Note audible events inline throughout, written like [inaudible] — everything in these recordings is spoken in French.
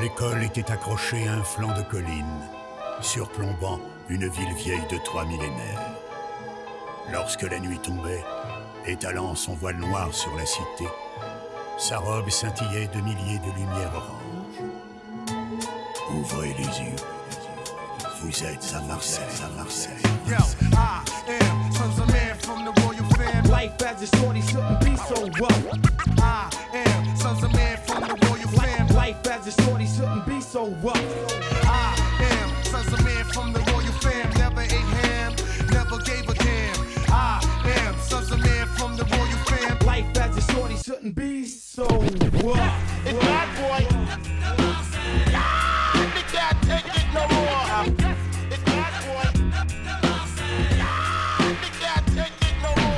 L'école était accrochée à un flanc de colline, surplombant une ville vieille de trois millénaires. Lorsque la nuit tombait, étalant son voile noir sur la cité, sa robe scintillait de milliers de lumières oranges. Ouvrez les yeux. Vous êtes à Marseille, à Marseille. Yo, I am sons of man from the royal family. Life as a shorty shouldn't be so rough. I family. Life as shorty shouldn't be so rough. I am sons of man from the royal fam. Never ate ham, never gave a damn. I am sons of man from the royal fam. Life as a shorty shouldn't be so rough. It's bad boy. They can't take it no more. It's bad boy. They can't take it no more.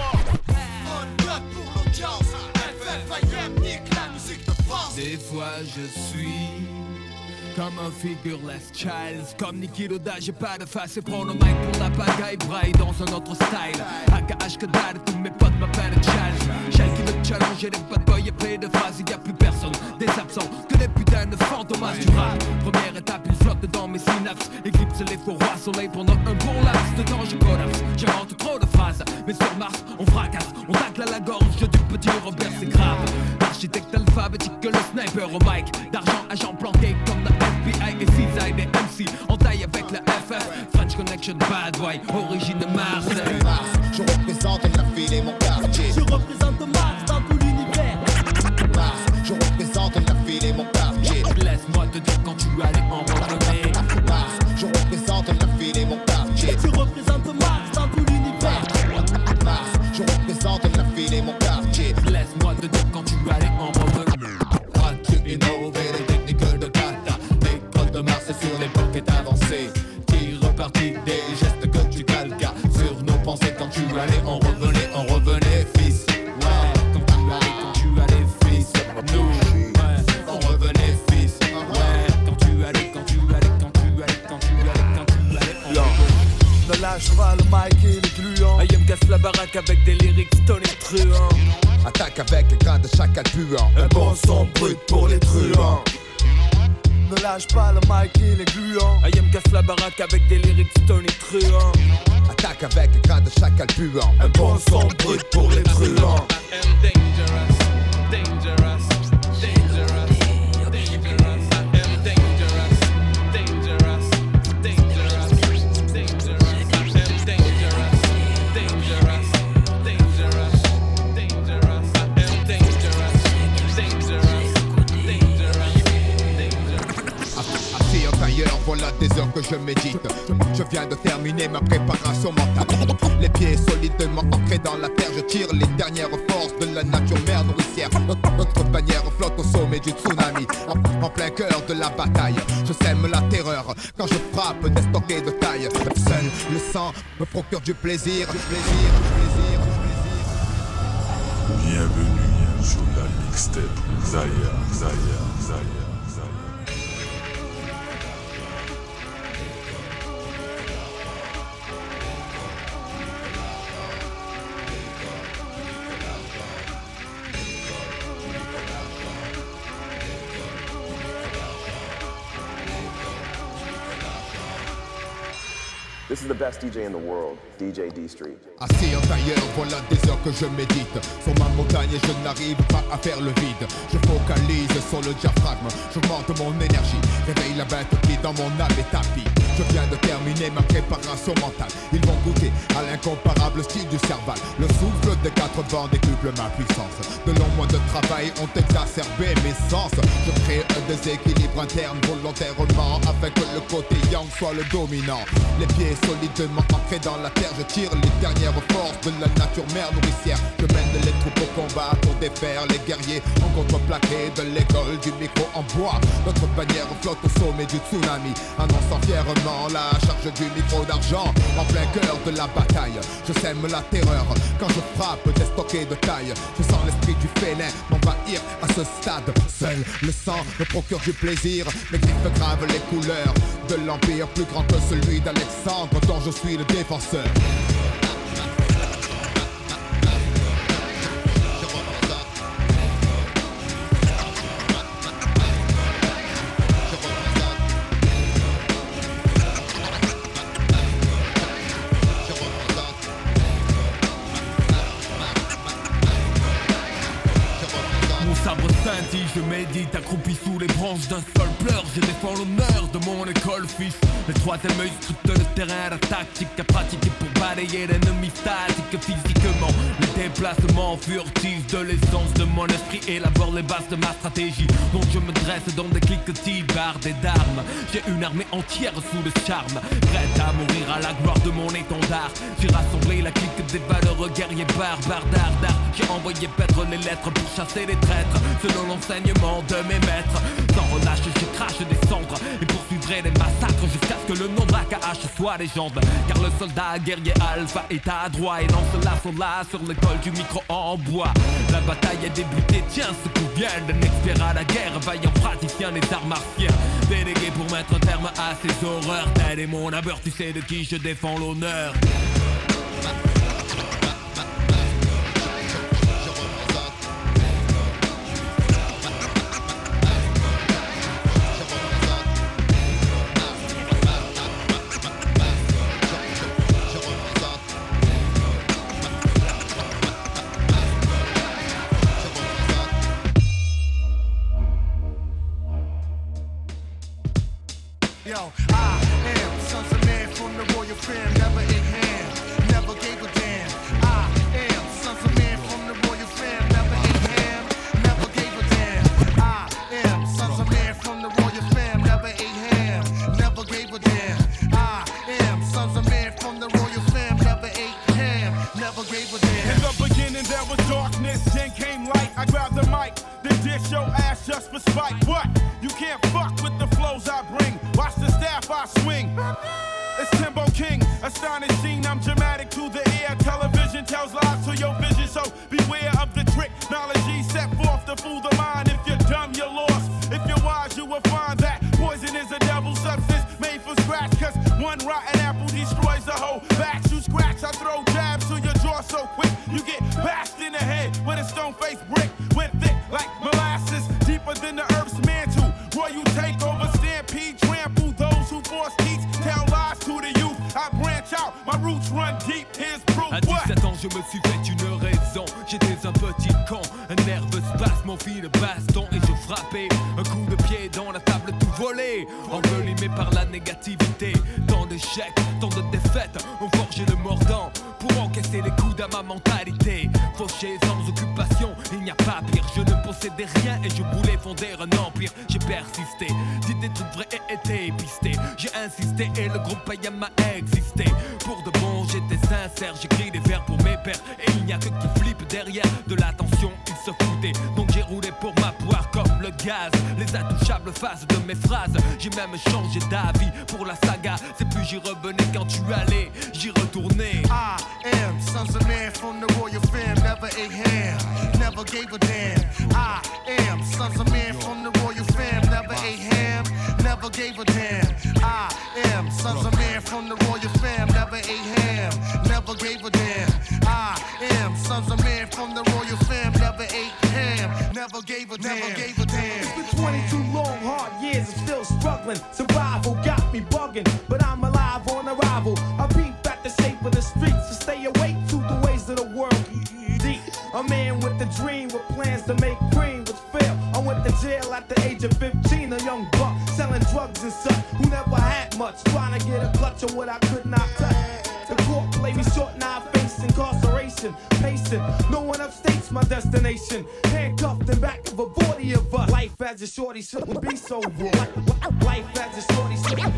Des fois je suis comme un figureless Childs Comme Niki Loda, j'ai pas de face et prends le mic pour la pagaille. Braille dans un autre style. AKH que dalle, tous mes potes m'appellent Charles. Shell qui me challenge, et les bad boys et plein de phrases Y a plus personne, des absents, que des de du rap Première étape, il flotte dans mes synapses. Éclipse les faux rois soleil pendant un bon laps de temps je collapse. J'invente trop de phrases, mais sur Mars on fracasse. On tacle à la gorge du petit Robert c'est grave. Architecte alphabétique que le sniper au mic. D'argent agent planqué comme la FBI et CISA des MC En taille avec la FF French Connection Bad Boy Origine de Marseille Je représente la ville et mon quartier. Je représente procure du plaisir, du plaisir, du plaisir, du plaisir. Bienvenue sur la mixtape Zaya, Zaya, Zaya, is the best DJ in the world, DJ D Street. Assis en tailleur, voilà des heures que je médite. Sur ma montagne je n'arrive pas à faire le vide. Je focalise sur le diaphragme, j'augmente mon énergie. Réveille la bête qui dans mon âme est tapis Je viens de terminer ma préparation mentale. Ils vont goûter à l'incomparable style du cerval. Le souffle des quatre vents décuple ma puissance. De longs mois de travail ont exacerbé mes sens. Je crée un déséquilibre interne volontairement Afin que le côté yang soit le dominant. Les pieds solidement ancrés dans la terre Je tire les dernières forces de la nature mère nourricière. Je mène les troupes au combat pour défaire les guerriers En contreplaqué de l'école du micro en bois. Notre bannière flotte au sommet du tsunami Annonçant fièrement la charge du micro d'argent En plein cœur de la bataille. Je sème la terreur quand je frappe des stockés de taille. Je sens l'esprit du félin m'envahir à ce stade. Seul le sang me procure du plaisir Mes griffes gravent les couleurs de l'empire plus grand que celui d'Alexandre dont je suis le défenseur je médite accroupi sous les branches d'un seul pleur. Je défends l'honneur de mon école fils. Le troisième œil scrute terrain La tactique à pratiquer pour balayer l'ennemi statique Physiquement, le déplacement furtif de l'essence de mon esprit Élabore les bases de ma stratégie. Donc je me dresse dans des cliquetis bardés d'armes J'ai une armée entière sous le charme. Prête à mourir à la gloire de mon étendard. J'ai rassemblé la clique des valeureux guerriers barbares d'art. J'ai envoyé paître les lettres pour chasser les traîtres. Selon l'enseignement de mes maîtres. Sans relâche je crache des cendres poursuivrai les massacres jusqu'à ce que le nom d'AKH soit légende Car le soldat guerrier alpha est à droite Et lance l'assaut là sur l'école du micro en bois. La bataille est débutée, tiens ce coup vient d'un expert à la guerre Vaillant praticien des arts martiens. Délégué pour mettre un terme à ces horreurs Tel est mon abeur, tu sais de qui je défends l'honneur ham, never gave a damn. I am sons of man from the royal fam, never ate ham, never gave a damn. I am sons of man from the royal fam, never ate ham, never gave a damn. I am sons of man from the royal fam, never ate ham, never gave a damn. Never gave a damn. It's been 22 long, hard years, I'm still struggling. Survival got me bugging, but I'm jail at the age of 15, a young buck selling drugs and such, who never had much, trying to get a clutch of what I could not touch. The court played me short, now I face incarceration. Pacing, no one upstates my destination. Handcuffed in back of a 40 of us. Life as a shorty shouldn't be so rough. Life as a shorty shouldn't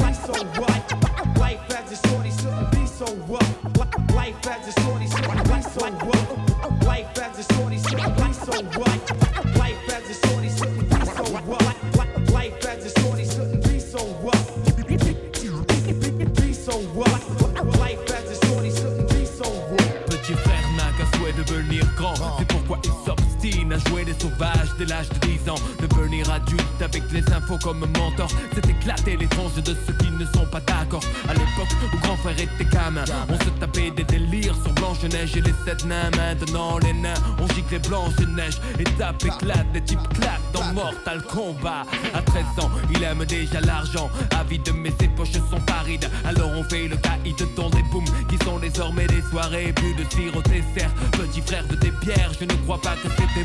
jouer les sauvages dès l'âge de 10 ans. Devenir adulte avec les infos comme mentor. C'est éclater les tranches de ceux qui ne sont pas d'accord. À l'époque où grand frère était gamin, on se tapait des délires sur Blanche-Neige et les sept nains. Maintenant, les nains, on gicle les Blanche-Neige. Et tape éclate, des types claquent dans Mortal Kombat. À 13 ans, il aime déjà l'argent. Avide, mais ses poches sont parides. Alors on fait le caïd dans des booms qui sont désormais des soirées. Plus de au dessert. Petit frère de tes pierres, je ne crois pas que c'était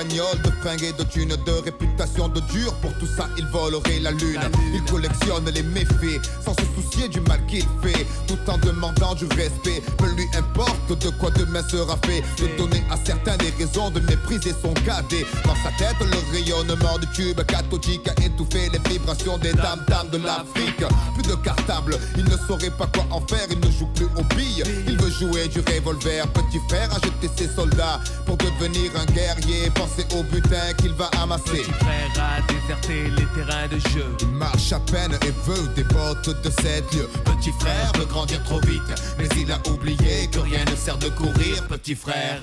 Bagnole, de fringues et de thunes, de réputation de dur. Pour tout ça, il volerait la lune. Il collectionne les méfaits sans se du mal qu'il fait. Tout en demandant du respect. Peu lui importe de quoi demain sera fait. De donner à certains des raisons de mépriser son cadet. Dans sa tête, le rayonnement du tube cathodique a étouffé les vibrations des dames dames de l'Afrique. Plus de cartable, il ne saurait pas quoi en faire. Il ne joue plus aux billes. Il veut jouer du revolver. Petit frère a jeté ses soldats pour devenir un guerrier? Pensez au butin qu'il va amasser. Petit frère a déserté les terrains de jeu. Il marche à peine et veut des bottes de Petit frère veut grandir trop vite, mais il a oublié que rien ne sert de courir. Petit frère.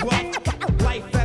Life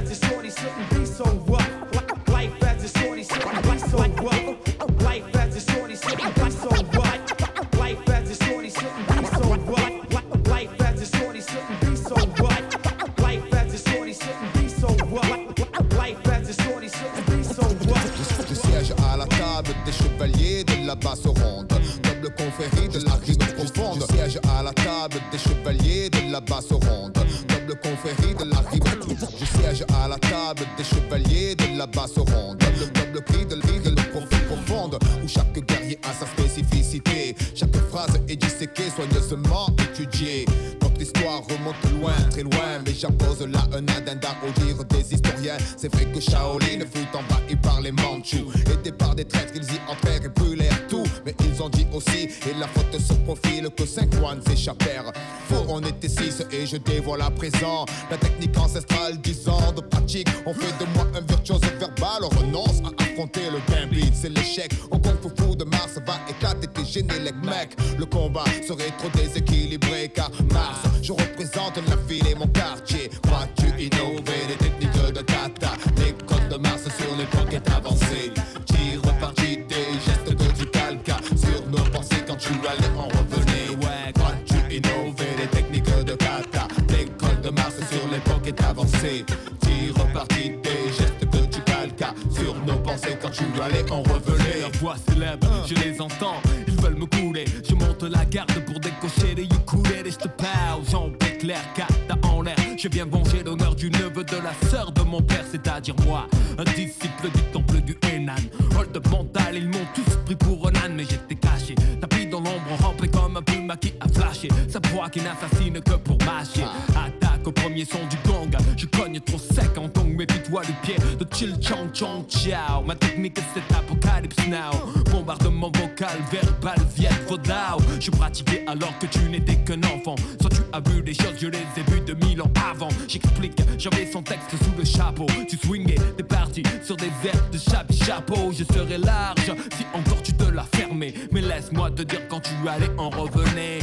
n'assassine que pour mâcher. Attaque au premier son du gong Je cogne trop sec en tong Méfie-toi du pied de chill chong chong ciao Ma technique c'est apocalypse now. Bombardement vocal, verbal, viet vodao Je pratiquais alors que tu n'étais qu'un enfant. Soit tu as vu des choses, je les ai vues de mille ans avant. J'explique, j'avais son texte sous le chapeau. Tu swingais, t'es parti sur des airs de chapi chapeau. Je serais large si encore tu te l'as fermé. Mais laisse-moi te dire quand tu allais en revenir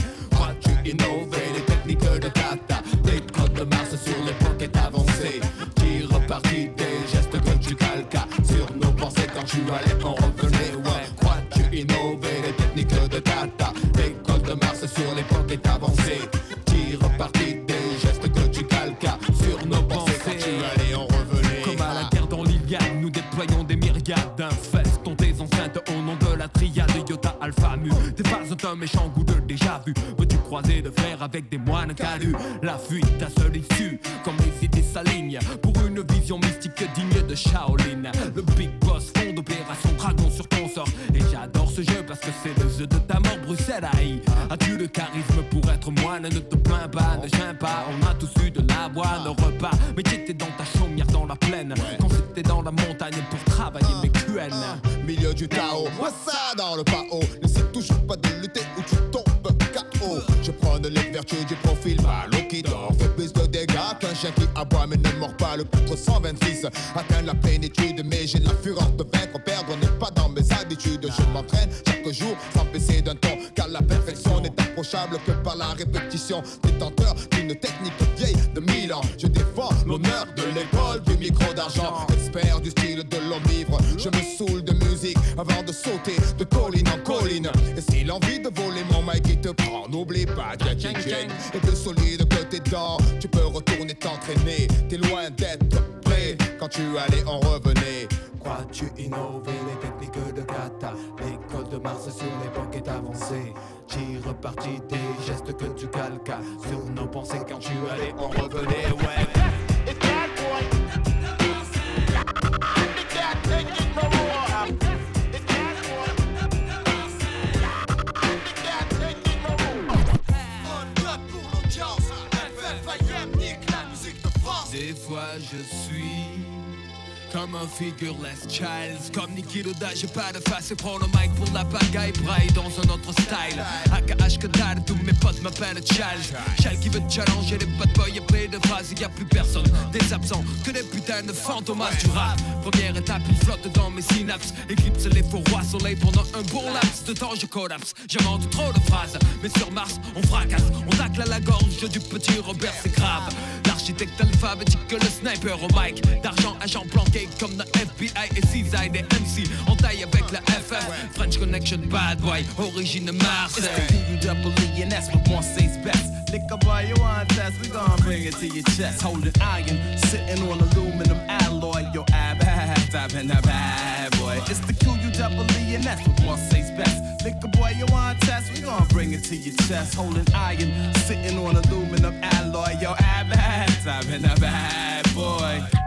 quand tu allais en revenir Ouais, crois-tu innover les techniques de kata Des codes de Mars sur l'époque est avancée Qui repartit des gestes que tu calques Sur nos pensées quand tu allais en revenir Comme à la guerre dans l'Iliade, nous déployons des myriades d'infestons des enceintes au nom de la triade Iota Alpha Mu. Des phases d'un méchant goût de déjà vu. Veux-tu croiser de fer avec des moines calus? La fuite, ta seule issue, comme les idées s'alignent pour une vision mystique digne de Shaolin. Le big charisme pour être moine Ne te plains pas, ne gêne pas. On a tous eu de l'avoine au repas. Mais t'étais dans ta chaumière dans la plaine. Quand c'était dans la montagne pour travailler mes QN. Milieu du Tao, moi ça dans le pao N'essaie toujours pas de lutter ou tu tombes KO Je prends les vertus du profil Malo qui dort Fait plus de dégâts qu'un chien qui aboie mais ne mord pas Le poutre 126 atteint la plénitude Mais j'ai la fureur de vaincre Perdre n'est pas dans mes habitudes Je m'entraîne chaque jour sans baisser d'un ton Car la perfection n'est que par la répétition Détenteur d'une technique vieille de mille ans. Je défends l'honneur de l'école du micro d'argent Expert du style de l'homme ivre. Je me saoule de musique avant de sauter de colline en colline. Et si l'envie de voler mon mic qui te prend N'oublie pas Jing Jing Et plus solide que tes dents Tu peux retourner t'entraîner. T'es loin d'être prêt. Quand tu allais en revenait Tire parti des gestes que tu calques Sur nos pensées quand tu allais en revenait comme un figureless Childs Comme Niki Loda, j'ai pas de face. Et prends le mic pour la pagaille Braille dans un autre style. AKH que tous mes potes m'appellent Charles. Charles qui veut challenger les bad boys après de phrases y a plus personne. Des absents que des putains de fantomas. Du rap Première étape, il flotte dans mes synapses. Éclipse les faux rois soleil pendant un bon laps de temps je collapse. J'invente trop de phrases, mais sur Mars on fracasse. On tacle à la gorge du petit Robert c'est grave. L'architecte alphabétique que le sniper au mic. D'argent agent planqué comme dans FBI et CISA des MC On taille avec la FF French Connection Bad Boy Origine Marseille It's the and that's what one says best. Lick a boy, you want test, we gon' bring it to your chest. Holding iron, sitting on aluminum alloy. Your ab, [laughs] ab, and a bad boy. It's the Q U double E and that's what one says best. Lick a boy, you want test, we gon' bring it to your chest. Holding iron, sitting on aluminum alloy. Your ab, [laughs] ab, and a bad boy.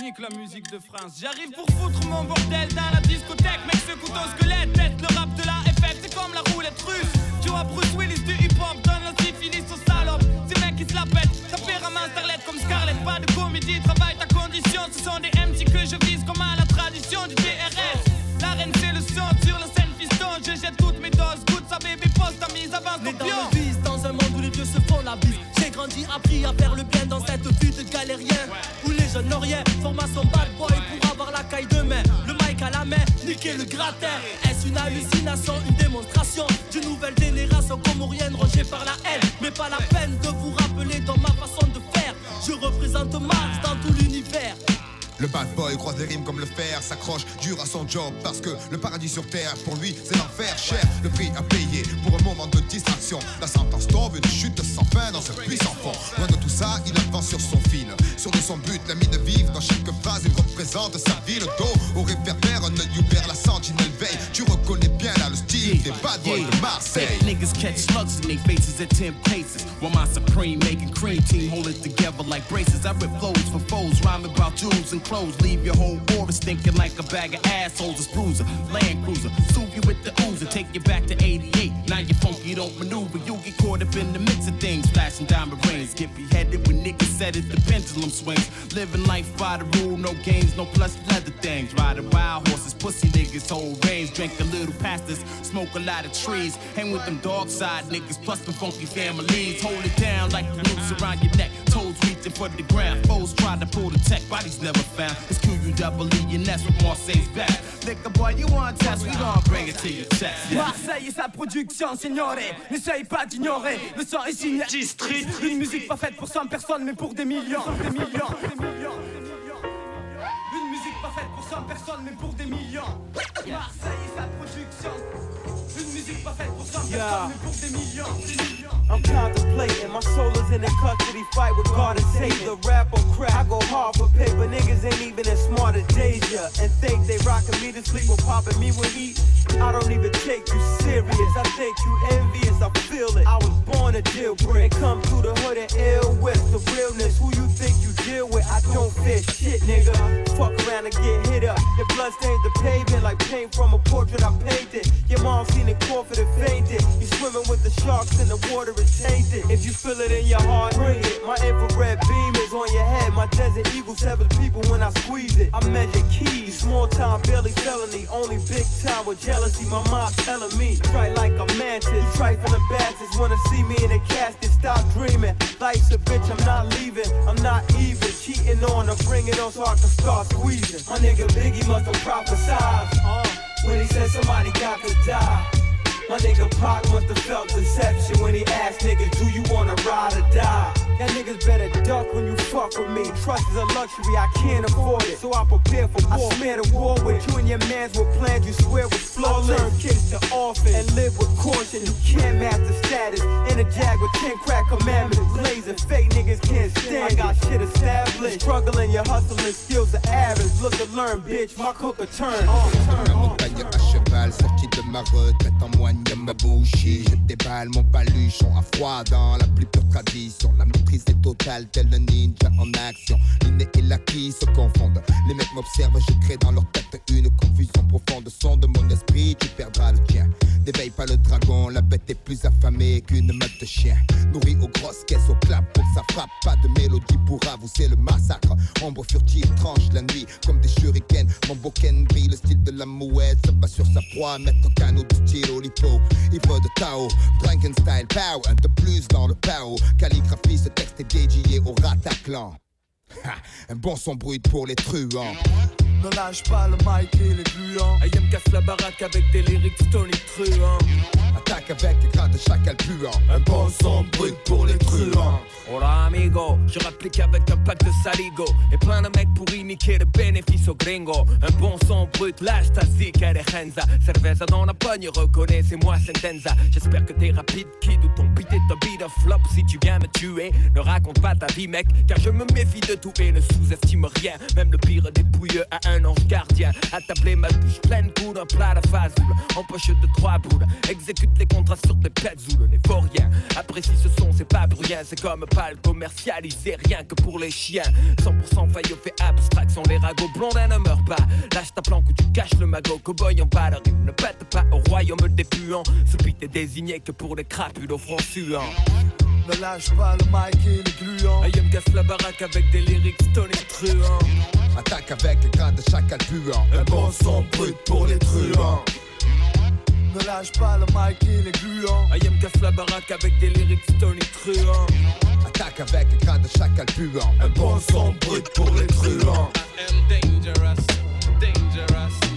Nique la musique de France. J'arrive pour foutre mon bordel dans la discothèque. Mec, ce couteau squelette, tête le rap de la FF, c'est comme la roulette russe. Tu vois Bruce Willis du hip hop, donne la syphilis aux salopes. Ces mecs qui se la pètent, ça fait ramasse starlet comme Scarlett. Pas de comédie, travaille ta condition. Ce sont des MC que je vise comme à la tradition du DRS. La reine, c'est le son sur la scène fiston. Je jette toutes mes doses, goûte sa baby poste, ta mise avance Né dans le vice, dans un monde où les vieux se font la bise. J'ai grandi, appris à faire le niquer le. Est-ce une hallucination, une démonstration d'une nouvelle génération comorienne rongée par la haine? Mais pas la peine de vous rappeler dans ma façon de faire. Je représente Mars dans tout l'univers. Le bad boy croise les rimes comme le fer, s'accroche dur à son job parce que le paradis sur terre, pour lui, c'est l'enfer cher. Le prix à payer pour un moment de distraction. La sentence tombe, une chute sans fin dans ce puissant fond. Loin de tout ça, il avance sur son fil. Sur de son but, la mine vive dans chaque phrase, il représente sa vie. Le dos au réverbère, un œil ouvert, la sentinelle veille. Tu reconnais bien là le style des bad boys de Marseille. Niggas catch in their faces at 10 paces. While my supreme making cream team hold it together like braces. I rip flows for foes, rhyming about jewels and clothes. Leave your whole borders thinking like a bag of assholes. A bruiser, Land Cruiser, soothe you with the oozer, take you back to 88. Now you funky, don't maneuver, you get caught up in the mix of things. Flashing diamond rings, get beheaded when niggas said it, the pendulum swings. Living life by the rule, no games, no plus leather things. Riding wild horses, pussy niggas, hold range, drink a little past us, smoke a lot of trees. Hang with them dog side niggas, plus the funky families. Hold it down like the noose around your neck, toes for the ground. Foes try to pull the tech, bodies never found. It's Q-U-double-E and that's what Marseille's back. Liquor boy, you want test, we gon' bring it to your chest. Yeah. Marseille et sa production, signore. N'essaye pas d'ignorer. Le son est signé G-Street. Une musique pas faite pour 100 personnes, mais pour des millions. Des millions. Des millions. Une musique pas faite pour 100 personnes, mais pour des millions. Marseille et sa production. Une musique pas faite pour 100 personnes, mais pour des millions. Des millions. I'm contemplating, my soul is in a custody fight with God and Savior. Rap or crap, I go hard for paper. Niggas ain't even as smart as Deja. And think they rockin' me to sleep with poppin' me with heat. I don't even take you serious. I think you envious, I feel it. I was born a deal break. Come through the hood and ill with the realness. Who you think you deal with? I don't fear shit, nigga. Fuck around and get hit up. Your blood stains the pavement like paint from a portrait I painted. Your mom seen it forfeit and fainted. You swimming with the sharks in the water is tainted. If you feel it in your heart, bring it. My infrared beam is on your head. My desert eagle severs people when I squeeze it. I measure keys, small time, barely felony. Only big time with jealousy. My mom telling me, try like a mantis. Trifling bastards wanna see me in a casket. Stop dreaming. Life's a bitch, I'm not leaving. I'm not even cheating on her. Bring it on so I can start squeezing. My nigga Biggie must have prophesied. Uh, when he said somebody got to die. My nigga Pac must have felt deception when he asked niggas, do you wanna ride or die? Y'all niggas better duck when you fuck with me. Trust is a luxury, I can't afford it. So I prepare for war. I smear the war with you and your mans with plans you swear was flawless. I turn kids to orphans and live with caution. You can't master status. In a jag with 10 crack commandments. Blazing fake niggas can't stand. I got shit established. Struggling, your hustling skills are average. Look to learn, bitch. My cooker turn. Uh, turn Ma montagne à sorti de ma retraite en moigne ma bouchie. Je déballe mon paluchon à froid dans la plus pure tradition. La maîtrise est totale, tel un ninja en action. L'inné et l'acquis se confondent. Les mecs m'observent, je crée dans leur tête une confusion profonde. Son de mon esprit, tu perdras le tien. N'éveille pas le dragon, la bête est plus affamée qu'une meute de chien. Nourrie aux grosses caisses, au clap pour que ça frappe. Pas de mélodie pour avouer le massacre. Ombre furtive tranche la nuit comme des shurikens. Mon boken brille, le style de la mouette se bat sur sa proie. Mettre au canot du style Olipo. Ivre de Tao, Drunken style power. Un de plus dans le Pao. Calligraphie, ce texte est dédié au Rataclan. Un bon son brut pour les truands. Ne lâche pas le mic et les gluants. Ayam casse la baraque avec des lyrics Tony truands. Attaque avec les gras de chacal puant. Un bon son brut pour les truands. Hola amigo, je rapplique avec un pack de saligo Et plein de mecs pour imiter le bénéfice au gringo Un bon son brut, lâche ta zik, elle est renza Cerveza dans la pogne, reconnais, c'est moi Sentenza J'espère que t'es rapide, kid, ou ton beat est un beat of flop Si tu viens me tuer, ne raconte pas ta vie mec Car je me méfie de tout et ne sous-estime rien. Même le pire des a un ange gardien. Attablé ma bouche pleine coup d'un plat de fazoule. En poche de trois boules, exécute les contrats sur des petzoules Les vauriens, apprécie ce son, c'est pas pour rien. C'est comme pas le commercialisé, rien que pour les chiens. 100% faillot fait abstraction, les ragots blondins ne meurent pas. Lâche ta planque ou tu caches le magot, cowboy en rue Ne pète pas au royaume des puants. Ce beat est désigné que pour les crapules au front suant Ne lâche pas le mic et les gluants. Ayam casse la baraque avec des lyrics Tony truands Attaque avec les gras de chacal puant. Un bon son brut pour les truands. Ne lâche pas le mic et les gluants. Ayam casse la baraque avec des lyrics Tony truands Attaque avec les gras de chacal puant. Un bon son brut pour les truands. I am dangerous, dangerous,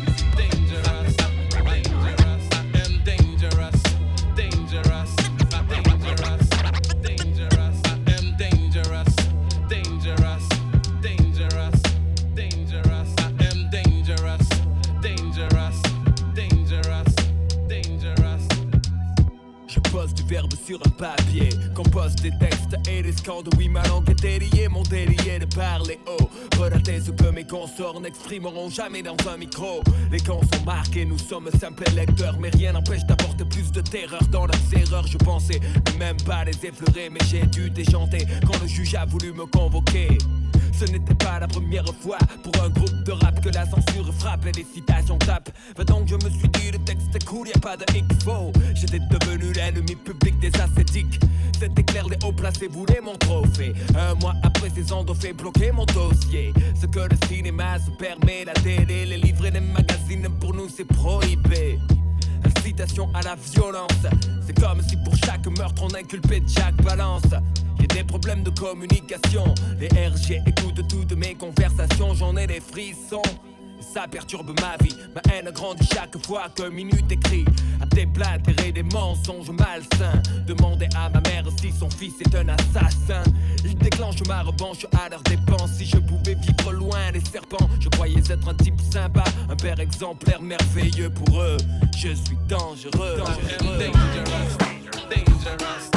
sur un papier, compose des textes et des scandes. Oui, ma langue est déliée, mon délié de parler haut. Relater ce que mes consorts n'exprimeront jamais dans un micro. Les camps sont marqués, nous sommes simples lecteurs, mais rien n'empêche d'apporter plus de terreur dans leurs erreurs. Je pensais ne même pas les effleurer, mais j'ai dû déchanter quand le juge a voulu me convoquer. Ce n'était pas la première fois pour un groupe de rap que la censure frappe et les citations tapent. Va donc, je me suis dit, le texte est cool, y a pas de faux. J'étais devenu l'ennemi public des ascétiques. Les hauts placés voulaient mon trophée. Un mois après, ces ont fait bloquer mon dossier. Ce que le cinéma se permet, la télé, les livres et les magazines, pour nous c'est prohibé. Incitation à la violence, c'est comme si pour chaque meurtre on inculpait Jack Balance. J'ai des problèmes de communication, les RG écoutent toutes mes conversations, j'en ai des frissons. Ça perturbe ma vie, ma haine grandit chaque fois que minute écrit. À déblatérer des mensonges malsains. Demander à ma mère si son fils est un assassin. Il déclenche ma revanche à leur dépense Si je pouvais vivre loin des serpents Je croyais être un type sympa Un père exemplaire merveilleux pour eux. Je suis dangereux, dangereux. Singing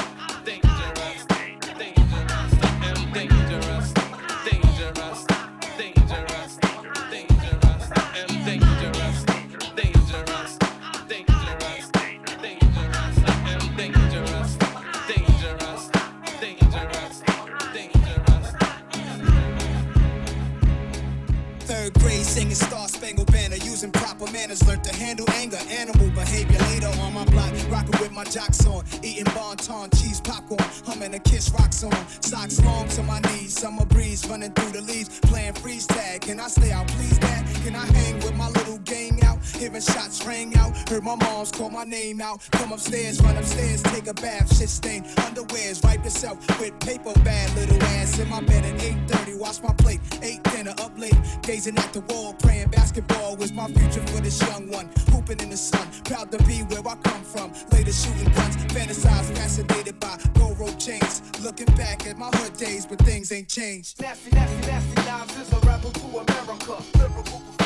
proper manners. Learned to handle anger, animal behavior. Later on my block, rocking with my jocks on. Eating bonton, cheese popcorn, humming a kiss rock song. Socks long to my knees, summer breeze running through the leaves. Playing freeze tag. Can I stay out, please, dad? Can I hang with my little gang out? Hearing shots rang out. Heard my mom's call my name out. Come upstairs, run upstairs, take a bath. Shit stain, underwears, wipe yourself with paper bag. Little ass in my bed at 8:30. Wash my plate, ate dinner up late, gazing at the wall praying basketball was my future for this young one. Hooping in the sun, proud to be where I come from. Later shooting guns, fantasized, fascinated by gold rope chains. Looking back at my hood days, but things ain't changed. Nasty, nasty, nasty knives is a rebel to America.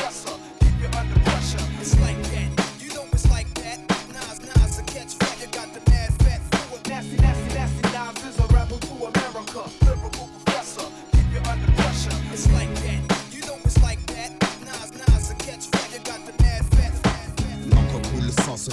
Pressure. It's like that,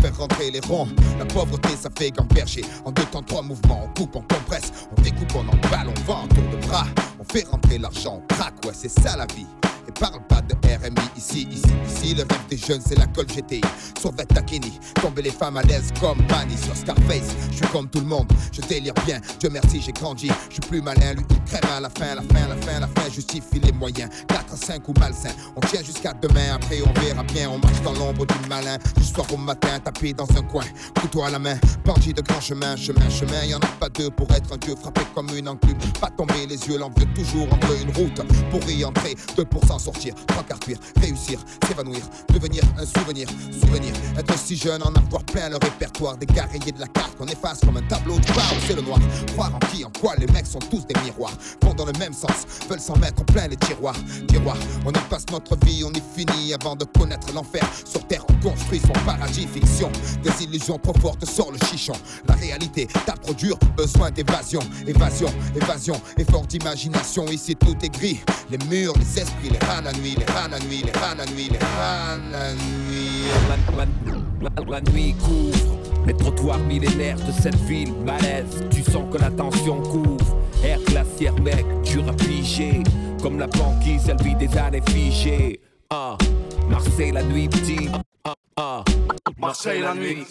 faire rentrer les ronds. La pauvreté, ça fait gamberger. En deux temps, trois mouvements, on coupe, on compresse, on découpe, on emballe, on vend, tour de bras. On fait rentrer l'argent, on craque, ouais, c'est ça la vie. Parle pas de RMI ici, ici, ici. Le rêve des jeunes, c'est la colle GTI. Sauvette Takini, tomber les femmes à l'aise comme Manny sur Scarface. Je suis comme tout le monde, je délire bien. Dieu merci, j'ai grandi. Je suis plus malin, lui, il crème à la fin, la fin, la fin, la fin. Justifie les moyens. 4 à 5 ou malsain. On tient jusqu'à demain, après on verra bien. On marche dans l'ombre du malin. Du soir au matin, tapé dans un coin. Couteau à la main, bandit de grand chemin, chemin, chemin. Y en a pas deux pour être un dieu frappé comme une enclume. Pas tomber les yeux, l'envieux toujours entre une route. Pour y entrer, 2% sortir, trois quarts cuire, réussir, s'évanouir, devenir un souvenir, souvenir, être si jeune, en avoir plein le répertoire, des gars rayés de la carte qu'on efface comme un tableau de bord, c'est le noir, croire en qui, en quoi, les mecs sont tous des miroirs, vont dans le même sens, veulent s'en mettre en plein les tiroirs, tiroirs, on y passe notre vie, on y finit avant de connaître l'enfer, sur terre on construit son paradis, fiction, des illusions trop fortes sur le chichon, la réalité tape trop besoin d'évasion, évasion, évasion, effort d'imagination, ici tout est gris, les murs, les esprits, les la nuit, la nuit, la nuit, la nuit. La, nuit couvre les trottoirs millénaires de cette ville malaise. Tu sens que la tension couvre. Air glaciaire, mec, à piger. Comme la banquise, elle vit des années figées. Ah, Marseille la nuit, petit. Ah, ah, Marseille la nuit.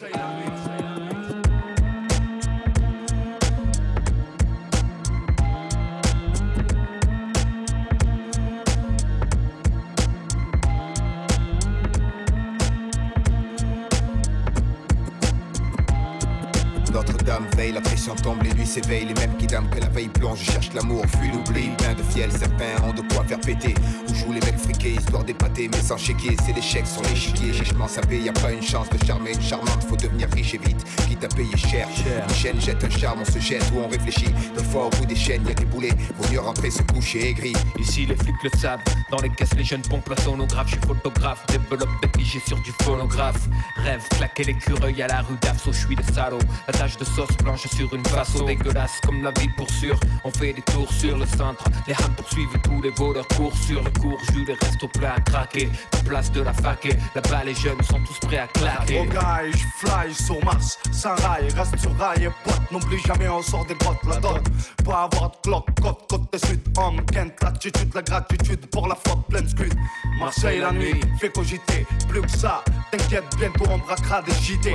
Veille, la pression tombe, les nuits s'éveillent. Les mêmes qui dament que la veille plonge, cherchent l'amour, fuient l'oubli. Plein de fiel, certains ont de quoi faire péter. Où jouent les mecs friqués, histoire d'épater, mais sans chéquier. C'est l'échec sur l'échiquier. Chichement sapé, y a pas une chance de charmer une charmante. Faut devenir riche et vite, quitte à payer cher. Une chaîne jette un charme, on se jette ou on réfléchit. Des fois, au bout des chaînes, y a des boulets. Vaut mieux rentrer, se coucher aigri. Ici, les flics le savent. Dans les caisses, les jeunes pompent la sonographe. Je suis photographe, développe des sur du phonographe. Rêve, claquer l'écureuil à la rue d'Afso, je suis le salaud. La tache de sauce blanche sur une façon dégueulasse comme la vie pour sûr. On fait des tours sur le centre. Les rats poursuivent tous les voleurs courent sur le cours. Jus les restes au plat à craquer. La place de la fac là-bas les jeunes sont tous prêts à claquer. Guy, je fly sur Mars, sans rail, reste sur rail et pote. N'oublie jamais, on sort des grottes, la dot. Pas avoir de cloque, côte, côte de sud. Homme, Kent, l'attitude, la gratitude pour la faute pleine scud. Marseille la nuit, fait cogiter, plus que ça. T'inquiète, bientôt on braquera des JT.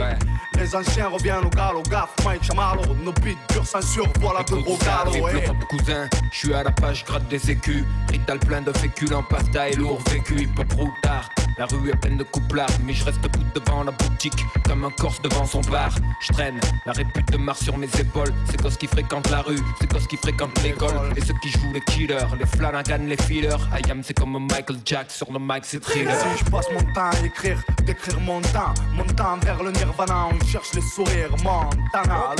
Les anciens reviennent au galop, gaffe, Mike Chamarlo. Nos beats pure censure, voilà de gros galops. Cousin, je suis à la page, gratte des écus. Rital plein de féculents, pasta et lourd vécu, hip hop routard. La rue est pleine de couplards, mais je reste debout devant la boutique, comme un corse devant son bar. Je traîne la répute de Mars sur mes épaules. C'est cause qui fréquente la rue, c'est cause qui fréquente l'école. Et ceux qui jouent les killers, les Flanagan, les fillers. I am, c'est comme Michael Jack sur le mic, c'est thriller. Si je passe mon temps à écrire, d'écrire mon temps, mon temps vers le nirvana, on cherche les sourires.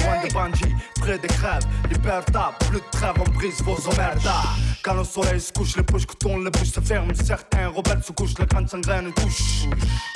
Loin de Banji, près des crèves, Liberta, plus de trêve, on brise vos omertas. Quand le soleil se couche, les poches que tournent, les bouches se ferment. Certains rebelles se couchent, les crânes s'engrainent et touchent.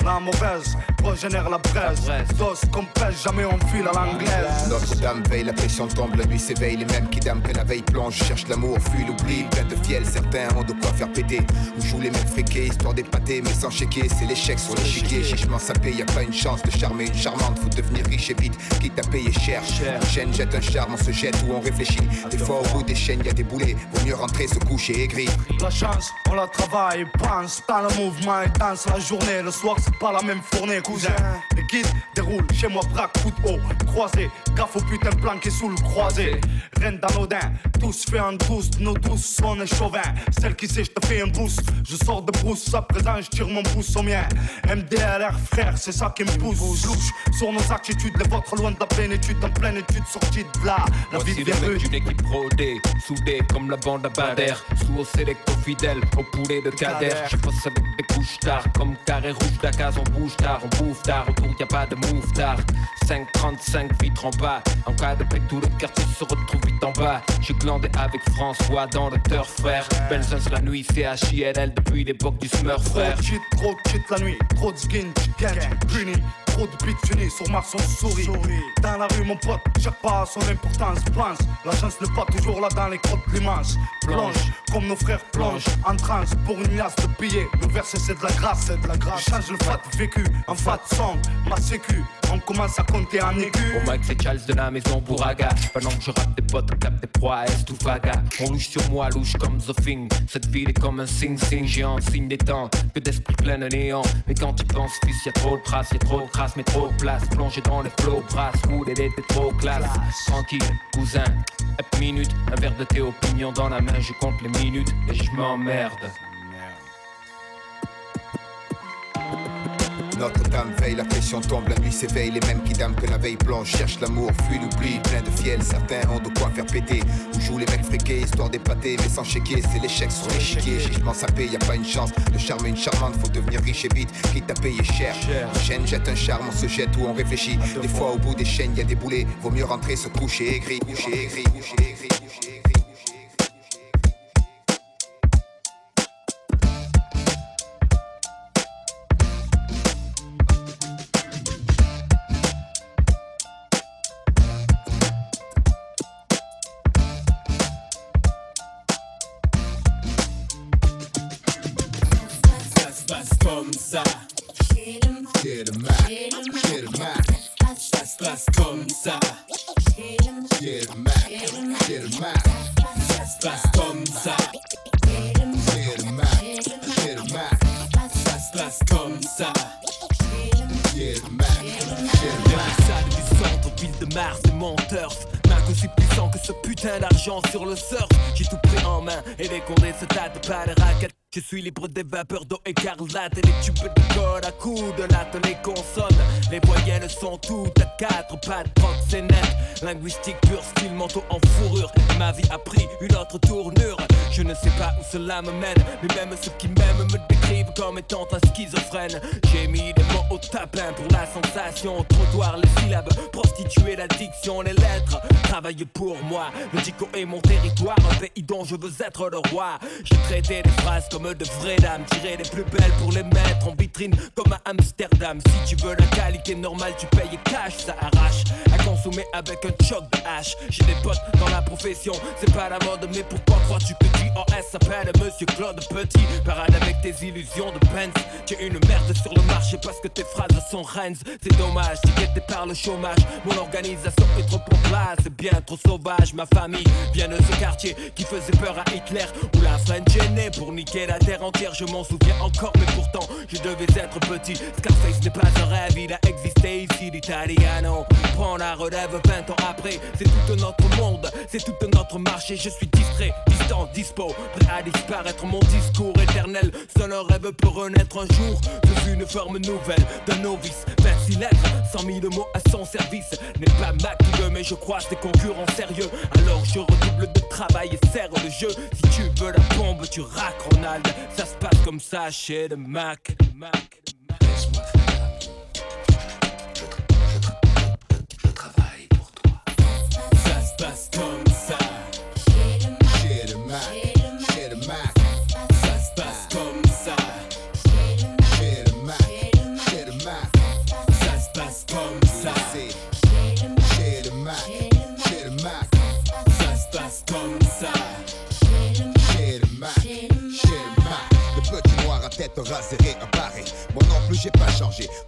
La mauvaise régénère la braise. Dos comme pêche, jamais on file à l'anglaise. Notre-Dame veille, la pression tombe, la nuit s'éveille. Les mêmes qui dament que la veille plonge, cherchent l'amour, fuient l'oubli. Plein de fiel, certains ont de quoi faire péter. Où jouent les mecs friqués, histoire d'épater, mais sans chéquier. C'est l'échec sur l'échiquier. Chichement sapé, y a pas une chance de charmer une charmante. Faut devenir riche et vite, quitte à payer cher. Une chaîne jette un charme, on se jette ou on réfléchit. Des fois, au bout des chaînes, y a des boulets. Vaut mieux rentrer, se coucher aigri. La chance, on la travaille, pense dans le mouvement et danse la journée. Le soir, c'est pas la même fournée, cousin. Les guides déroulent chez moi, braque, coup de haut, croisé. Gaffe au putain planqué sous le croisé. Reine d'anodin, tous fait en douce, nos douces, on est chauvin. Celle qui sait, je te fais un boost. Je sors de brousse, à présent, je tire mon pouce au mien. MDLR, frère, c'est ça qui me pousse. Louche sur nos attitudes, les vôtres loin de la plénitude, en pleine étude, sortie de là. La vie Voici le mec d'une équipe rodée, soudée comme la bande à Bader. Sous au sélecto fidèle, au poulet de Kader. Je bosse avec des couches tard, comme carré rouge d'Acaz. On bouge tard, on bouffe tard, autour y a pas de move tard. 5,35 vitres en bas. En cas de paix, tout le quartier se retrouve vite en bas. Glandé avec François dans le turf, frère. Benzens la nuit, c'est HILL depuis l'époque du Smurf, frère. Trop shit, trop shit la nuit, trop de skin, puni, trop de beats unis sur Mars on sourit. Dans la rue mon pote, chaque pas son importance, pense. La chance n'est pas toujours là dans les crottes l'immense. Plonge, comme nos frères plongent, en transe pour une liasse de billets. Le verset c'est de la grâce, c'est de la grâce. Change le fat vécu en fat song, ma sécu. On commence à compter en aigu. Au mic c'est Charles de la maison Bouraga Pendant que je rappe des potes, on des proies Est ou Vaga On louche sur moi, louche comme The Thing Cette ville est comme un sing-sing géant, signe des temps Que d'esprit plein de néant Mais quand tu penses fils, y'a trop de traces, y'a trop de crasse Mais trop de place, plongé dans les flots, brasse Roule, elle était trop classe. Tranquille, cousin, minute Un verre de thé opinion dans la main, je compte les minutes Et je m'emmerde Notre-Dame veille, la pression tombe, la nuit s'éveille. Les mêmes qui dament que la veille plonge, cherchent l'amour, fuient l'oubli. Plein de fiel, certains ont de quoi faire péter. Où jouent les mecs friqués, histoire d'épater, mais sans chéquier. C'est l'échec sur l'échiquier. Chichement sapé, y a pas une chance de charmer une charmante. Faut devenir riche et vite, quitte à payer cher. Chaîne jette un charme, on se jette ou on réfléchit. Des fois, au bout des chaînes, y a des boulets. Vaut mieux rentrer, se coucher aigri, coucher aigri, coucher aigri, coucher aigri. Vapeurs d'eau écarlate et les tubes de code à coups de latte, les consonnes. Les voyelles sont toutes à quatre pattes, net. Linguistique pur, style manteau en fourrure. Ma vie a pris une autre tournure. Ne sais pas où cela me mène, mais même ceux qui m'aiment me décrivent comme étant un schizophrène. J'ai mis des mots au tapin pour la sensation. Trottoir, les syllabes, prostituer l'addiction, les lettres. Travaille pour moi, le dico est mon territoire, un pays dont je veux être le roi. J'ai traité des phrases comme de vraies dames, tirer les plus belles pour les mettre en vitrine comme à Amsterdam. Si tu veux la qualité normale, tu payes cash, ça arrache à consommer avec un choc de hache. J'ai des potes dans la profession, c'est pas la mode, mais pourquoi crois-tu que JOS s'appelle Monsieur Claude Petit Parade avec tes illusions de Benz. Tu es une merde sur le marché parce que tes phrases sont Rennes. C'est dommage, t'es par le chômage. Mon organisation est trop en place, c'est bien trop sauvage. Ma famille vient de ce quartier qui faisait peur à Hitler. Où la French est née pour niquer la terre entière, je m'en souviens encore, mais pourtant je devais être petit. Scarface n'est pas un rêve, il a existé ici, l'italiano. Prends la relève 20 ans après, c'est tout notre monde, c'est tout notre marché. Je suis distrait, distant, dispo, prêt à disparaître. Mon discours éternel, seul un rêve peut renaître un jour sous une forme nouvelle d'un novice. 26 lettres, 100 000 mots à son service. N'est pas ma veut, mais je crois des concurrents sérieux. Alors je redouble de travail et serre le jeu. Si tu veux la bombe, tu raques Ronald. Ça se passe comme ça chez le Mac. Mac. Laisse-moi faire noir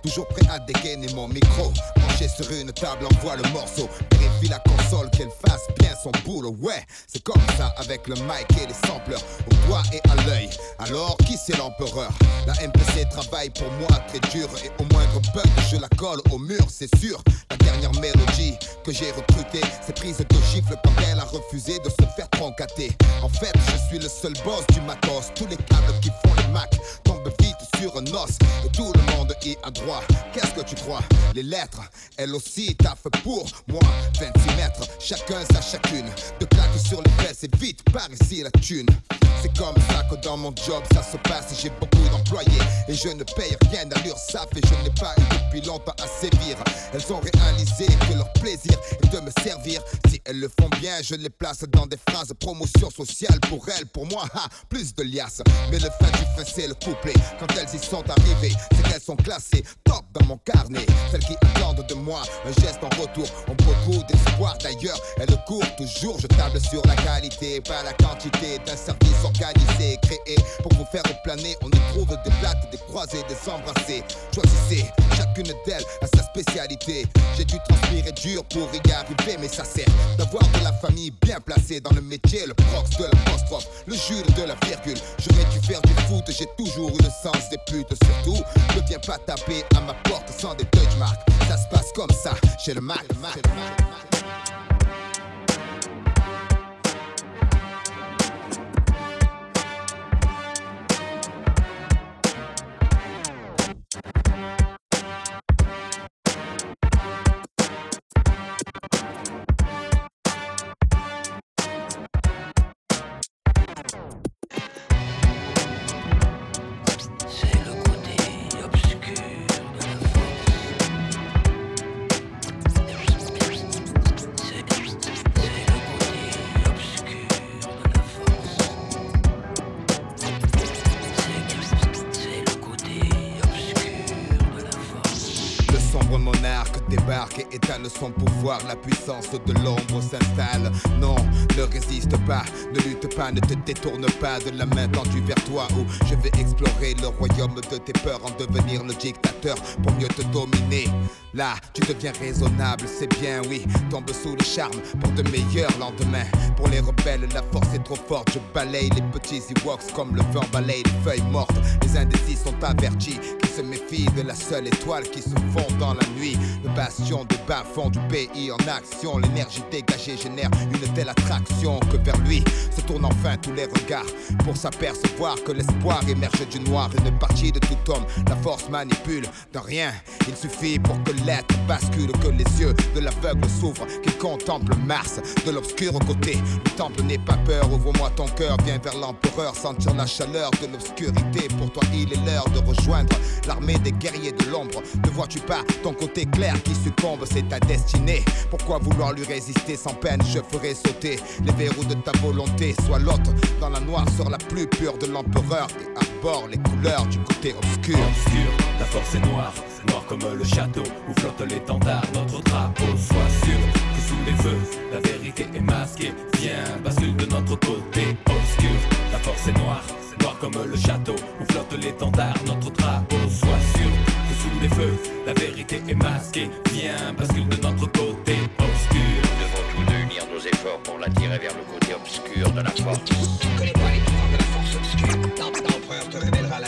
toujours prêt à dégainer mon micro. Penché sur une table, envoie le morceau. Vérifie la console qu'elle fasse bien son boulot. Ouais, c'est comme ça avec le mic et les sampleurs. Au doigt et à l'œil. Alors qui c'est l'empereur? La MPC travaille pour moi très dur et au moindre bug je la colle au mur, c'est sûr. La dernière mélodie que j'ai recrutée, c'est prise de gifle quand elle a refusé de se faire troncater. En fait, je suis le seul boss du matos. Tous les câbles qui font le Mac tombent vite sur un os et tout le monde y a droit. Qu'est-ce que tu crois? Les lettres, elles aussi taffent pour moi. 26 mètres, chacun sa chacune. De claques sur les fesses et vite par ici la thune. C'est comme ça que dans mon job ça se passe. J'ai beaucoup d'employés et je ne paye rien à l'URSSAF et je n'ai pas eu depuis longtemps à sévir. Elles ont réalisé que leur plaisir est de me servir. Si elles le font bien, je les place dans des phrases promotion sociale pour elles. Pour moi, ha, plus de liasses. Mais le fin du fin, c'est le couplet. Quand elles y sont arrivées, c'est qu'elles sont classées top dans mon carnet. Celles qui attendent de moi un geste en retour ont beaucoup d'espoir. D'ailleurs, elles courent toujours. Je table sur la qualité, pas la quantité d'un service organisé, créé pour vous faire planer. On y trouve des plates, des croisés, des embrassés. Choisissez, chacune d'elles a sa spécialité. J'ai dû transpirer dur pour y arriver, mais ça sert d'avoir de la famille bien placée dans le métier, le prox de l'apostrophe, le jure de la virgule. J'aurais dû faire du foot, j'ai toujours eu le sens des putes. Surtout, ne viens pas taper à ma porte sans des touch marks. Ça se passe comme ça chez le Mac. Chez le Mac. Étale son pouvoir. La puissance de l'ombre s'installe. Non, ne résiste pas, ne lutte pas, ne te détourne pas de la main tendue vers toi. Où je vais explorer le royaume de tes peurs, en devenir le dictateur pour mieux te dominer. Là, tu deviens raisonnable, c'est bien, oui. Tombe sous le charme pour de meilleurs lendemains. Pour les rebelles, la force est trop forte. Je balaye les petits Ewoks comme le vent balaye les feuilles mortes. Les indécis sont avertis se méfie de la seule étoile qui se fond dans la nuit. Le bastion de bas fond du pays en action. L'énergie dégagée génère une telle attraction que vers lui se tournent enfin tous les regards pour s'apercevoir que l'espoir émerge du noir. Une partie de tout homme, la force manipule de rien. Il suffit pour que l'être bascule, que les yeux de l'aveugle s'ouvrent, qu'il contemple Mars de l'obscur côté. Le temple n'est pas peur, ouvre-moi ton cœur, viens vers l'empereur, sentir la chaleur de l'obscurité. Pour toi, il est l'heure de rejoindre l'armée des guerriers de l'ombre. Ne vois-tu pas ton côté clair qui succombe, c'est ta destinée. Pourquoi vouloir lui résister sans peine? Je ferai sauter les verrous de ta volonté. Sois l'autre dans la noire sur la plus pure de l'empereur et arbore les couleurs du côté obscur. Obscur, la force est noire, noire comme le château où flotte l'étendard, notre drapeau. Sois sûr que sous les feux, la vérité est masquée. Viens, bascule de notre côté obscur. La force est noire, comme le château où flotte l'étendard, notre drapeau. Sois sûr que sous les feux, la vérité est masquée. Viens, bascule de notre côté obscur. Nous devons tous deux unir nos efforts pour l'attirer vers le côté obscur de la force. Tu connais pas les pouvoirs de la force obscure. L'empereur te révélera la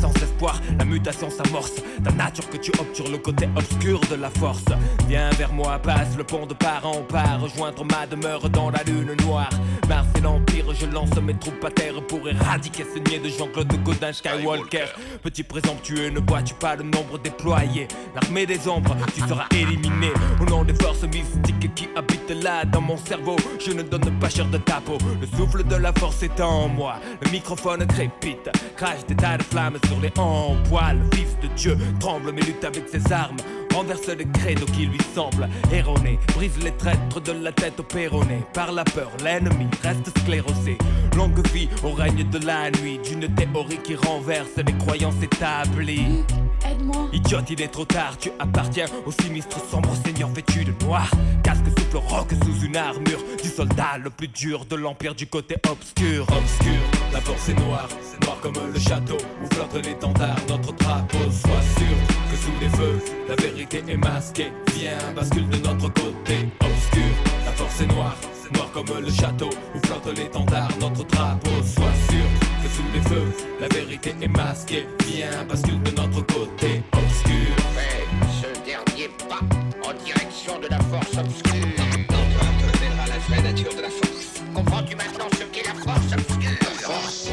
Sans espoir, la mutation s'amorce. Ta nature que tu sur le côté obscur de la force. Viens vers moi, passe le pont de part en part, rejoindre ma demeure dans la lune noire. Mars et l'Empire, je lance mes troupes à terre pour éradiquer ce niais de Jean-Claude Godin Skywalker. Petit présomptueux, ne vois-tu pas le nombre déployé L'armée des ombres, tu seras éliminé. Au nom des forces mystiques qui habitent là dans mon cerveau, je ne donne pas cher de ta peau. Le souffle de la force est en moi. Le microphone crépite, crache des tas de flammes sur les poil Fils de Dieu tremble mais lutte avec ses armes. Renverse les credos qui lui semblent erronés. Brise les traîtres de la tête au péroné. Par la peur, l'ennemi reste sclérosé. Longue vie au règne de la nuit. D'une théorie qui renverse les croyances établies. Aide-moi. Idiote, il est trop tard, tu appartiens au sinistre sombre seigneur vêtu de noir? Casque souffle roc sous une armure du soldat le plus dur de l'empire du côté obscur. Obscur, la force est noire, noire comme le château où flotte l'étendard, notre drapeau. Sois sûr que sous les feux, la vérité est masquée. Viens, bascule de notre côté obscur. La force est noire, noire comme le château où flotte l'étendard, notre drapeau. Sois sûr que sous les feux, la vérité est masquée. Viens, bascule de notre côté obscur. Fais ce dernier pas en direction de la force obscure. L'empereur te révélera la vraie nature de la force. Comprends-tu maintenant ce qu'est la force obscure? Force.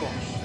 Straight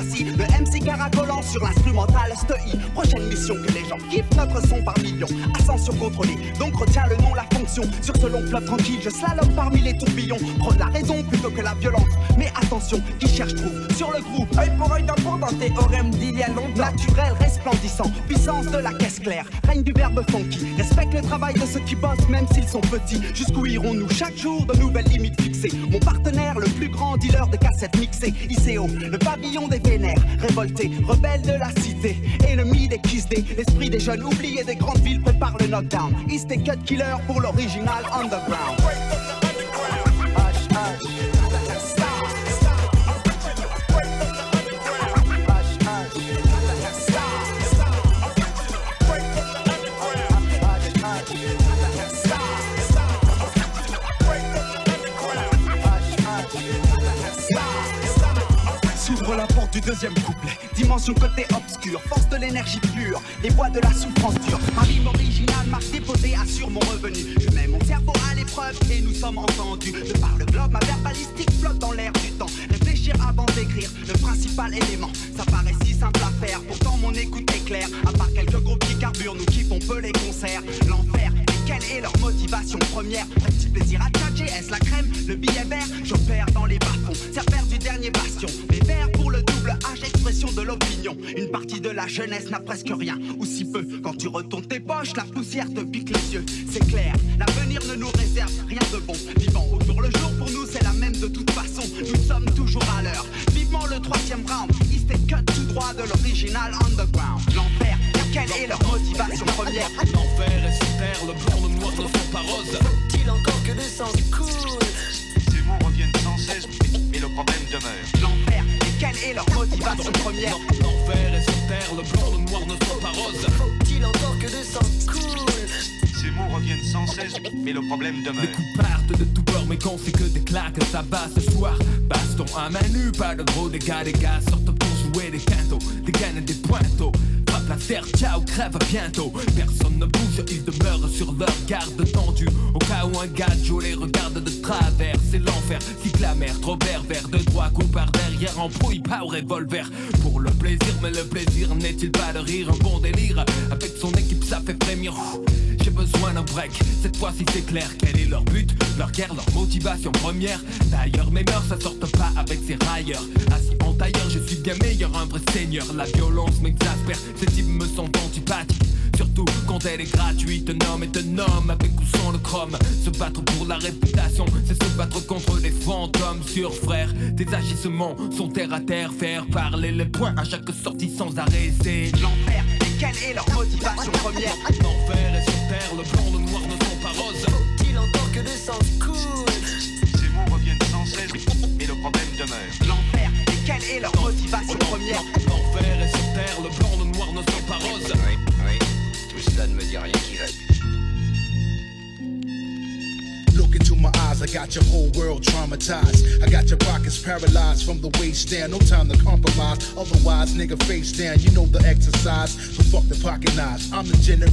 le MC caracolant sur l'instrumental STI. Prochaine mission que les gens kiffent notre son par millions. Ascension contrôlée, donc retiens le nom, la fonction. Sur ce long fleuve tranquille, je slalom parmi les tourbillons. Prône la raison plutôt que la violence. Mais attention, qui cherche trouve sur le groupe? Œil pour œil, dent pour dent, théorème d'il y a longtemps. Naturel, resplendissant, puissance de la caisse claire, règne du verbe funky. Respecte le travail de ceux qui bossent, même s'ils sont petits. Jusqu'où irons-nous chaque jour de nouvelles limites fixées? Mon partenaire, le plus grand dealer de cassettes mixées, ICO, le pavillon des vénères, révolté, rebelle de la cité, ennemi des kiss l'esprit des jeunes oubliés des grandes villes prépare le knockdown. East et Cut Killer pour l'original underground. Deuxième couplet. Dimension côté obscur, force de l'énergie pure, les voix de la souffrance dure. Ma rime originale, marque déposée, assure mon revenu. Je mets mon cerveau à l'épreuve et nous sommes entendus. De par le globe, ma verbalistique flotte dans l'air du temps. Réfléchir avant d'écrire. Le principal élément, ça paraît si simple à faire. Pourtant, mon écoute est claire. À part quelques groupes qui carburent, nous kiffons peu les concerts. L'enfer, quelle est leur motivation première Petit plaisir à tchatcher, est-ce la crème Le billet vert, j'opère dans les bas-fonds. Serveur du dernier bastion. Les verts pour le double H, expression de l'opinion. Une partie de la jeunesse n'a presque rien Ou si peu, quand tu retournes tes poches La poussière te pique les yeux, c'est clair L'avenir ne nous réserve rien de bon. Vivant autour le jour, pour nous c'est la même de toute façon. Nous sommes toujours à l'heure. Vivement le troisième round. Et cut tout droit de l'original underground. L'enfer, quelle est leur motivation première L'enfer est sur terre, le blanc, le noir ne sont pas roses. Faut-il encore que le sang coule Ces mots reviennent sans cesse, mais le problème demeure. L'enfer, quelle est leur motivation première L'enfer est sur terre, le blanc, le noir ne sont pas roses. Faut-il encore que le sang coule Ces mots reviennent sans cesse, mais le problème demeure. Les coups partent de tout bord, mais quand c'est que des claques, ça bat ce soir. Baston à main nue, pas de gros dégâts, les gars sortent pour jouer des quintos, des gaines et des pointos. La terre, ciao, crève bientôt. Personne ne bouge, ils demeurent sur leur garde tendue. Au cas où un gadjo les regarde de travers, c'est l'enfer. Cycle la mer, trop pervers, de droit coup par derrière, embrouille pas au revolver. Pour le plaisir, mais le plaisir n'est-il pas de rire, un bon délire. Avec son équipe, ça fait frémir. Besoin d'un break, cette fois-ci c'est clair. Quel est leur but, leur guerre, leur motivation première D'ailleurs, mes mœurs, ça sortent pas avec ces railleurs. Assis en tailleur, je suis bien meilleur, un vrai seigneur. La violence m'exaspère, ces types me sont antipathiques. Surtout quand elle est gratuite, un homme est un homme avec ou sans le chrome. Se battre pour la réputation, c'est se battre contre les fantômes sur frère. Tes agissements sont terre à terre, faire parler les points à chaque sortie sans arrêt. C'est L'enfer, quelle est leur motivation première? L'enfer est le blanc, le noir ne sont pas roses. Faut-il encore que le sang coule Ces mots reviennent sans cesse, mais le problème demeure. L'enfer, quelle est leur motivation première L'enfer est sur terre, le blanc, le noir ne sont pas roses. Oui, oui. Tout cela ne me dit rien qui va. Look into my eyes, I got your whole world traumatized. I got your pockets paralyzed from the waist down. No time to compromise. Otherwise, nigga, face down. You know the exercise. So fuck the pocket knives. I'm the general.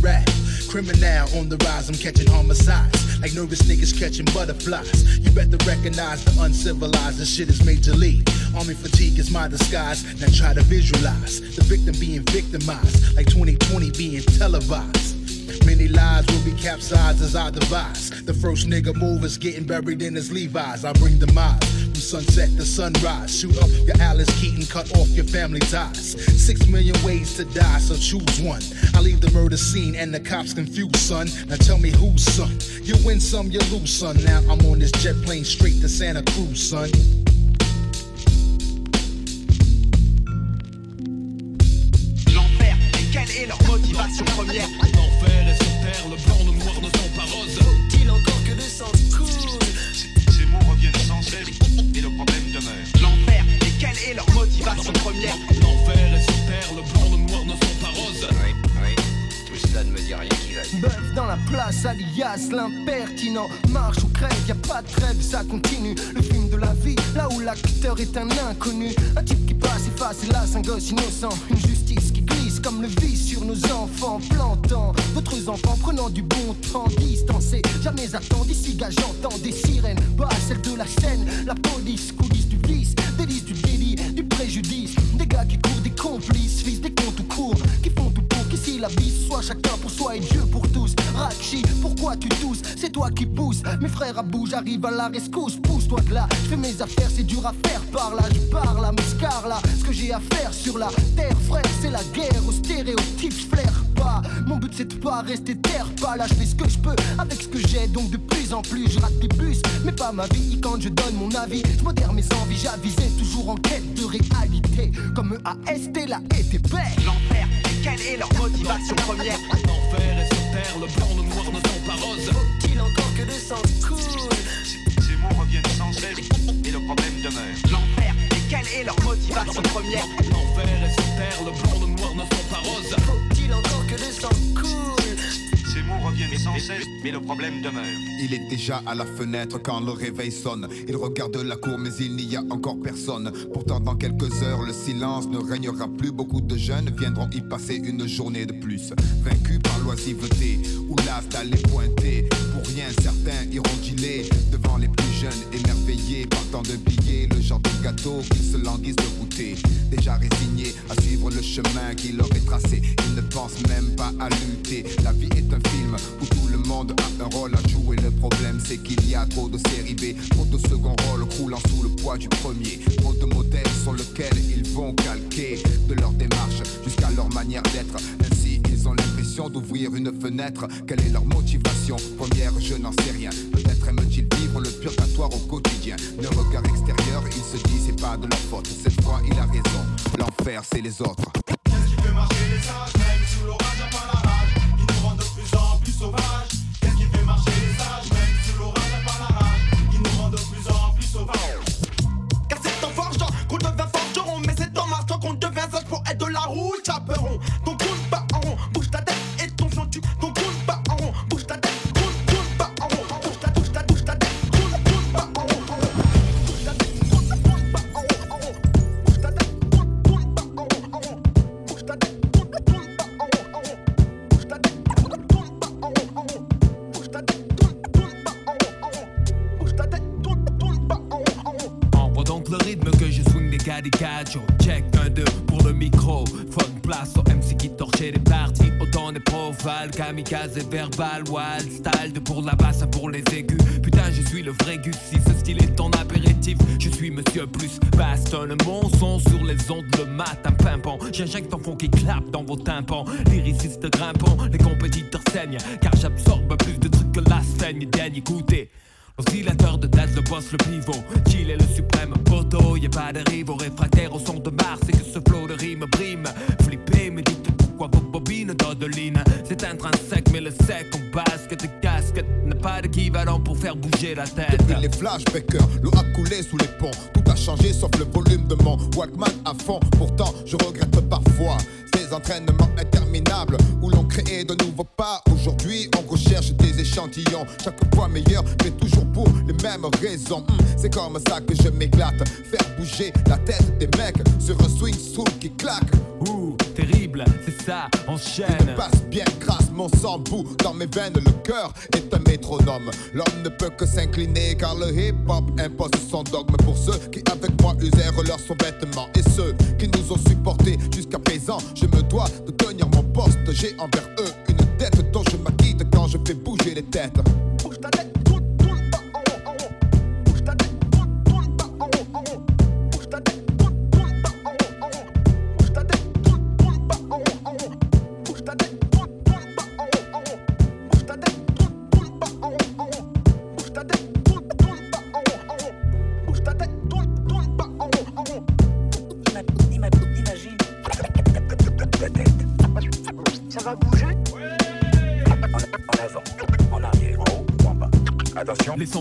Criminal on the rise, I'm catching homicides. Like nervous niggas catching butterflies. You better recognize the uncivilized. This shit is major league. Army fatigue is my disguise. Now try to visualize the victim being victimized. Like 2020 being televised. Many lives will be capsized as I devise. The first nigga move is getting buried in his Levi's. I bring the mind from sunset to sunrise. Shoot up your Alice Keaton, cut off your family ties. Six million ways to die, so choose one. I leave the murder scene and the cops confused, son. Now tell me whose son. You win some, you lose, son. Now I'm on this jet plane straight to Santa Cruz, son. L'enfer, quelle est leur motivation première alias l'impertinent. Marche ou crève, y a pas de trêve, ça continue. Le film de la vie, là où l'acteur est un inconnu. Un type qui passe, efface, hélas, un gosse innocent. Une justice qui glisse comme le vice sur nos enfants, plantant d'autres enfants prenant du bon temps, distancés. Jamais attendu, ici, gars, j'entends des sirènes. Pas celle de la scène, la police, coulisses du vice, délice du délit, du préjudice. Des gars qui courent, des complices, fils des comptes ou cours, qui font tout pour qu'ici la vie soit chacun pour soi et Dieu pour. Rakshi, pourquoi tu tousses? C'est toi qui pousses. Mes frères à bout, j'arrive à la rescousse. Pousse-toi de là, je fais mes affaires, c'est dur à faire par là. Je parle à là, ce que j'ai à faire sur la terre, frère, c'est la guerre aux stéréotypes. Je flaire pas, mon but c'est de pas rester terre pas là. Je fais ce que je peux avec ce que j'ai, donc de plus en plus je rate des bus, mais pas ma vie. Quand je donne mon avis, je modère mes envies, j'avisais toujours en quête de réalité. Comme AST, la ETP. L'enfer, quelle est leur motivation première? L'enfer est terre, le blanc, le noir ne sont pas roses. Faut-il encore que le sang coule Ces mots reviennent sans cesse, mais le problème demeure. L'enfer, quelle est leur motivation première L'enfer est sur terre, le blanc, le noir ne sont pas roses. Faut-il encore que le sang mais le problème demeure. Il est déjà à la fenêtre quand le réveil sonne. Il regarde la cour, mais il n'y a encore personne. Pourtant, dans quelques heures, le silence ne régnera plus. Beaucoup de jeunes viendront y passer une journée de plus. Vaincus par l'oisiveté ou las d'aller pointer. Certains iront dealer devant les plus jeunes, émerveillés par tant de billets. Le genre de gâteau qu'ils se languissent de goûter. Déjà résignés à suivre le chemin qui leur est tracé. Ils ne pensent même pas à lutter. La vie est un film où tout le monde a un rôle à jouer. Le problème, c'est qu'il y a trop de séries B, trop de second rôle croulant sous le poids du premier. Trop de modèles sur lesquels ils vont calquer de leur démarche jusqu'à leur manière d'être. Ils ont l'impression d'ouvrir une fenêtre. Quelle est leur motivation? Première, je n'en sais rien. Peut-être aiment-ils vivre le purgatoire au quotidien. D'un regard extérieur, ils se disent c'est pas de leur faute. Cette fois, il a raison. L'enfer, c'est les autres. Check un deux pour le micro. Une place au MC qui torchait les parties. Autant des profales, kamikaze et verbal. Wild style, pour la basse pour les aigus. Putain, je suis le vrai Gus. Si ce style est ton apéritif, je suis monsieur plus. Bastonne mon son sur les ondes le matin pimpant. J'injecte un fond qui clappe dans vos tympans. Lyriciste grimpant, les compétiteurs saignent. Car j'absorbe plus de trucs que la saigne. Dernier écoutez. Oscillateur de tête, le boss, le pivot. Chill est le suprême poteau. Y a pas de rivaux réfractaires au son de Mars. Et que ce flow de rime brime. D'odoline. C'est intrinsèque, mais le sec en basket de casquette n'a pas d'équivalent pour faire bouger la tête. Depuis les flashbackers, l'eau a coulé sous les ponts. Tout a changé sauf le volume de mon Walkman à fond. Pourtant, je regrette parfois ces entraînements interminables où l'on créait de nouveaux pas. Aujourd'hui, on recherche des échantillons, chaque fois meilleur, mais toujours pour les mêmes raisons. Hmm, c'est comme ça que je m'éclate. Faire bouger la tête des mecs sur un swing soul qui claque. Ouh, terrible, c'est ça, enchaîne. me passe bien grâce, mon sang bout dans mes veines. Le cœur est un métronome. L'homme ne peut que s'incliner car le hip-hop impose son dogme pour ceux qui avec moi usèrent leurs sous-vêtements et ceux qui nous ont supportés jusqu'à présent. Je me dois de tenir mon poste. J'ai envers eux une dette dont je m'acquitte quand je fais bouger les têtes. Bouge ta tête,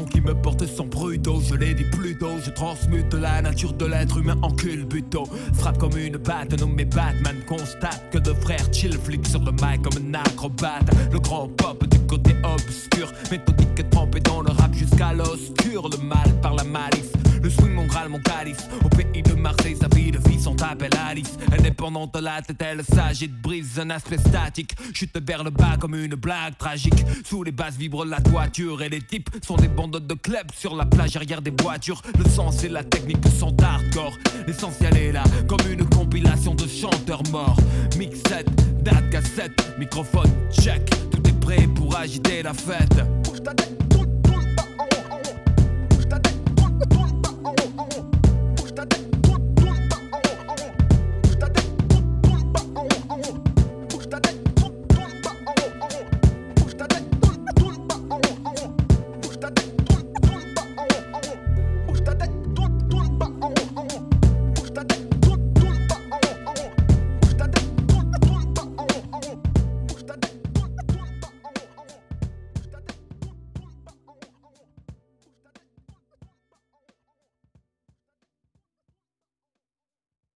Qui me portent sont brutaux, je l'ai dit plus tôt. Je transmute la nature de l'être humain en culbuto. Frappe comme une batte, nommé Batman. Constate que deux frères chill flic sur le mic comme un acrobate. Le grand pop du côté obscur, méthodique trempé dans le rap jusqu'à l'oscur. Le mal par la malice. Le swing, mon graal, mon calice. Au pays de Marseille, sa vie de fille sont appelle Alice. Indépendante, la tête, elle s'agite, brise un aspect statique. Chute vers le bas comme une blague tragique. Sous les basses vibre la toiture et les types sont des bandes de clubs sur la plage arrière des voitures. Le sens et la technique sont hardcore. L'essentiel est là, comme une compilation de chanteurs morts. Mixette, date, cassette, microphone, check. Tout est prêt pour agiter la fête.